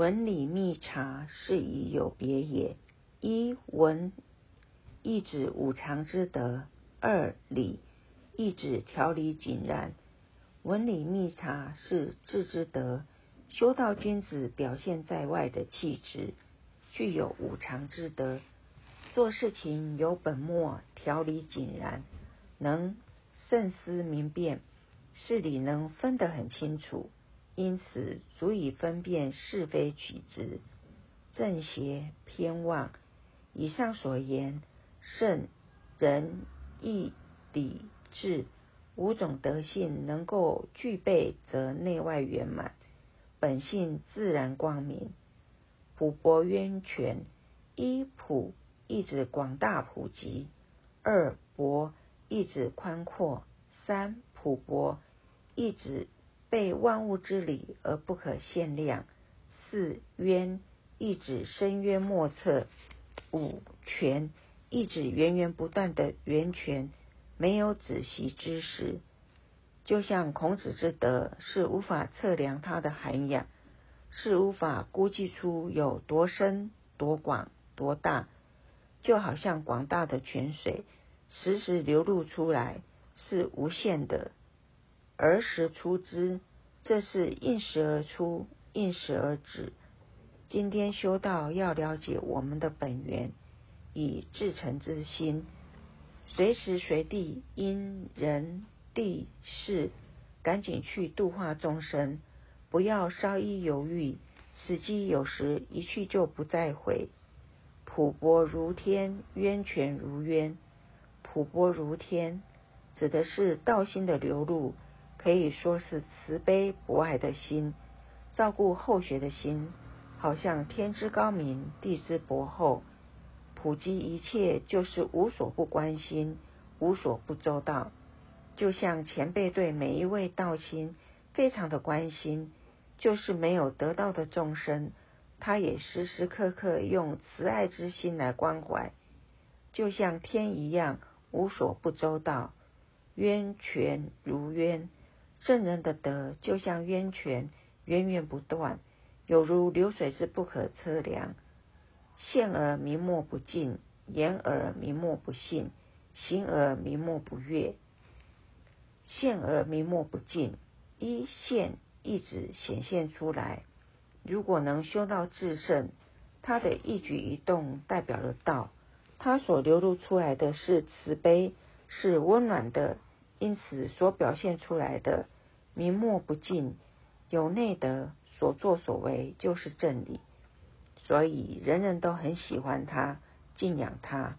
文理密察是以有别也。一文意指五常之德，二理意指条理井然。文理密察是智之德，修道君子表现在外的气质，具有五常之德，做事情有本末，条理井然，能慎思明辨，事理能分得很清楚。因此，足以分辨是非曲直、正邪偏妄。以上所言，圣仁义礼智五种德性能够具备，则内外圆满，本性自然光明。普博渊泉，一普意指广大普及，二博意指宽阔，三普博意指。被万物之理而不可限量。四渊意指深渊莫测。五泉意指源源不断的源泉，没有止息之时。就像孔子之德，是无法测量它的涵养，是无法估计出有多深、多广、多大。就好像广大的泉水，时时流露出来，是无限的。而时出之，这是应时而出，应时而止。今天修道要了解我们的本源，以至诚之心，随时随地因人地事，赶紧去度化众生，不要稍一犹豫，时机有时一去就不再回。普波如天，渊泉如渊。普波如天，指的是道心的流露。可以说是慈悲博爱的心，照顾后学的心，好像天之高明，地之博厚，普及一切就是无所不关心，无所不周到。就像前辈对每一位道亲非常的关心，就是没有得到的众生，他也时时刻刻用慈爱之心来关怀，就像天一样无所不周到，渊泉如渊。圣人的德就像渊泉，源源不断，有如流水之不可测量。现而明末不尽，言而明末不信，行而明末不悦。现而明末不尽，一现一直显现出来。如果能修到至圣，他的一举一动代表了道，他所流露出来的是慈悲，是温暖的。因此，所表现出来的明末不尽，有内德，所作所为就是正理，所以人人都很喜欢他，敬仰他。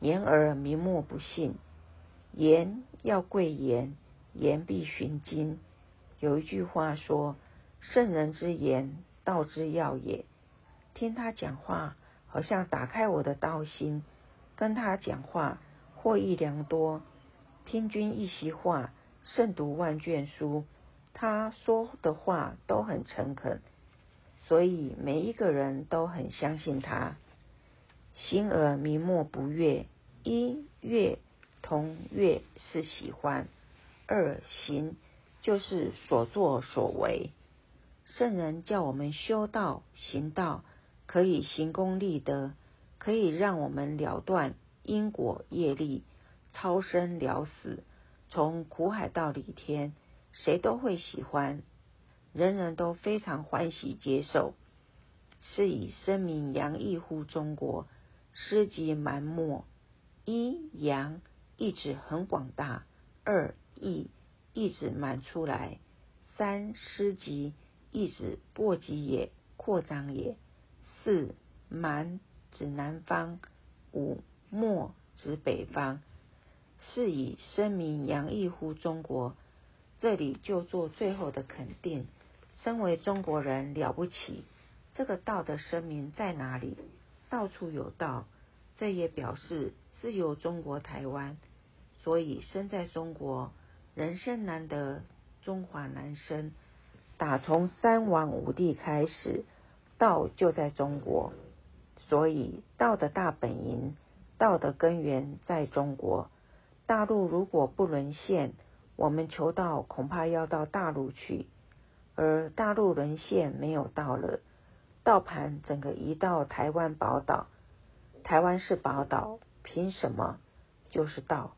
言而明末不信，言要贵言，言必循经。有一句话说：“圣人之言，道之要也。”听他讲话，好像打开我的道心，跟他讲话，获益良多。听君一席话，胜读万卷书。他说的话都很诚恳，所以每一个人都很相信他。行而明默不悦，一悦同悦是喜欢，二行就是所作所为。圣人叫我们修道行道，可以行功立德，可以让我们了断因果业力。超生了死，从苦海到离天，谁都会喜欢，人人都非常欢喜接受，是以声名扬溢乎中国，诗集满墨。一扬意指很广大，二溢意指满出来，三诗集意指簸箕也，扩张也。四满指南方，五墨指北方。是以声名扬溢乎中国，这里就做最后的肯定。身为中国人了不起，这个道的声名在哪里？到处有道，这也表示自由中国台湾。所以生在中国，人生难得，中华难生。打从三王五帝开始，道就在中国，所以道的大本营，道的根源在中国。大陆如果不沦陷，我们求道恐怕要到大陆去。而大陆沦陷没有道了，道盘整个移到台湾宝岛，台湾是宝岛，凭什么就是道？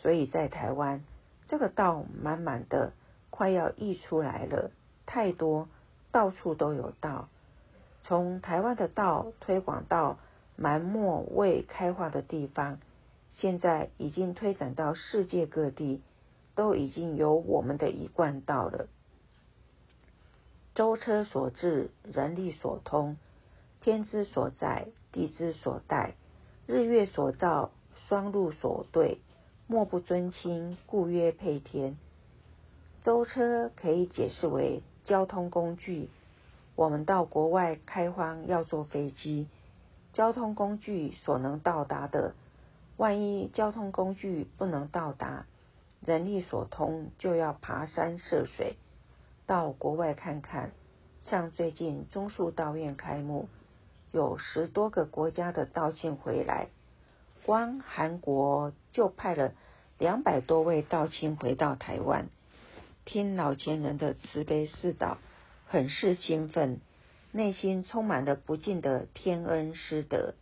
所以在台湾，这个道满满的，快要溢出来了，太多，到处都有道。从台湾的道推广到蛮漠未开化的地方，现在已经推展到世界各地，都已经有我们的一贯道了。舟车所至，人力所通，天之所在，地之所待，日月所照，双路所对。莫不尊亲，故曰配天。舟车可以解释为交通工具。我们到国外开荒要坐飞机，交通工具所能到达的，万一交通工具不能到达，人力所通就要爬山涉水到国外看看。像最近中树道院开幕，有十多个国家的道庆回来。光韩国就派了两百多位道亲回到台湾，听老前人的慈悲示导，很是兴奋，内心充满了不尽的天恩师德。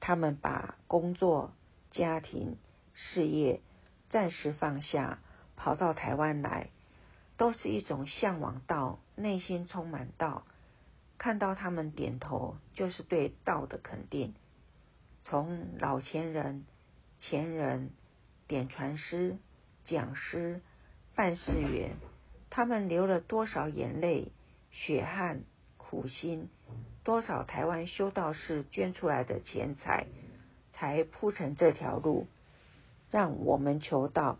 他们把工作、家庭、事业暂时放下，跑到台湾来，都是一种向往道，内心充满道。看到他们点头，就是对道的肯定。从老前人、前人、点传师、讲师、办事员，他们流了多少眼泪、血汗、苦心，多少台湾修道士捐出来的钱财，才铺成这条路，让我们求道。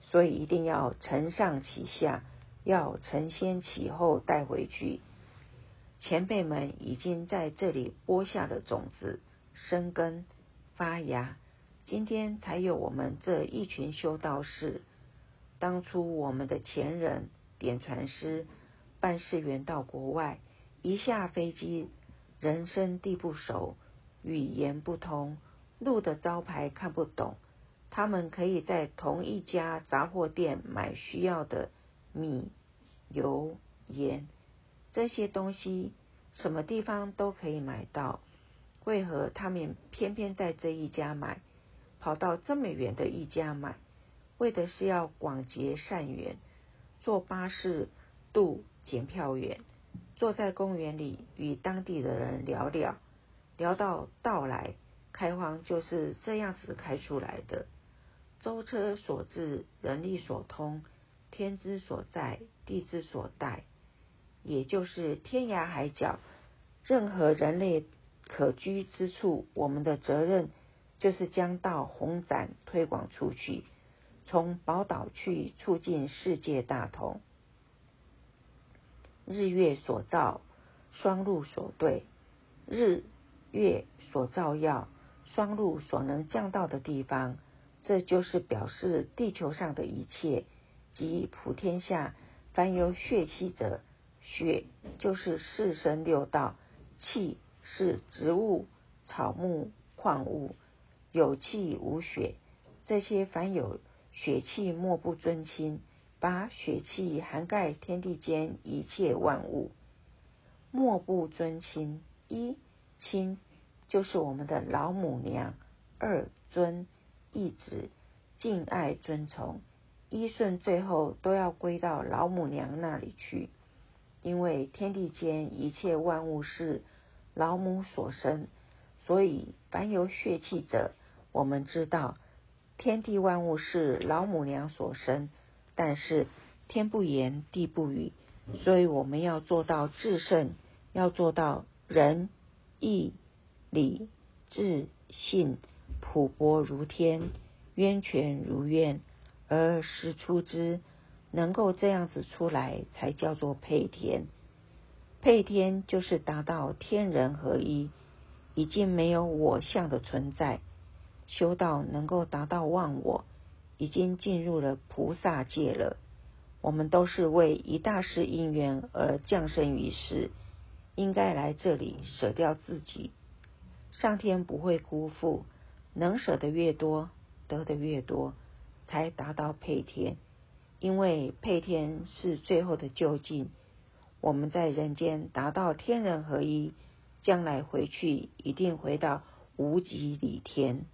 所以一定要承上启下，要承先启后带回去。前辈们已经在这里播下了种子。生根发芽，今天才有我们这一群修道士。当初我们的前人点传师、办事员到国外，一下飞机，人生地不熟，语言不通，路的招牌看不懂，他们可以在同一家杂货店买需要的米、油、盐这些东西，什么地方都可以买到。为何他们偏偏在这一家买，跑到这么远的一家买？为的是要广结善缘，坐巴士渡检票员，坐在公园里与当地的人聊聊，聊到到来开荒就是这样子开出来的。舟车所至，人力所通，天之所在，地之所待，也就是天涯海角，任何人类。可居之处，我们的责任就是将道弘展推广出去，从宝岛去促进世界大同。日月所照，双路所对，日月所照耀，双路所能降到的地方，这就是表示地球上的一切及普天下凡有血气者，血就是四生六道，气。是植物、草木、矿物，有气无血，这些凡有血气，莫不尊亲。把血气涵盖天地间一切万物，莫不尊亲。一亲就是我们的老母娘；二尊一子敬爱尊崇，一顺最后都要归到老母娘那里去，因为天地间一切万物是。老母所生，所以凡有血气者，我们知道天地万物是老母娘所生。但是天不言，地不语，所以我们要做到至圣，要做到仁义礼智信普博如天，渊泉如渊，而实出之，能够这样子出来，才叫做配天。配天就是达到天人合一，已经没有我相的存在。修道能够达到忘我，已经进入了菩萨界了。我们都是为一大事因缘而降生于世，应该来这里舍掉自己。上天不会辜负，能舍得越多，得的越多，才达到配天。因为配天是最后的究竟。我们在人间达到天人合一，将来回去一定回到无极里天。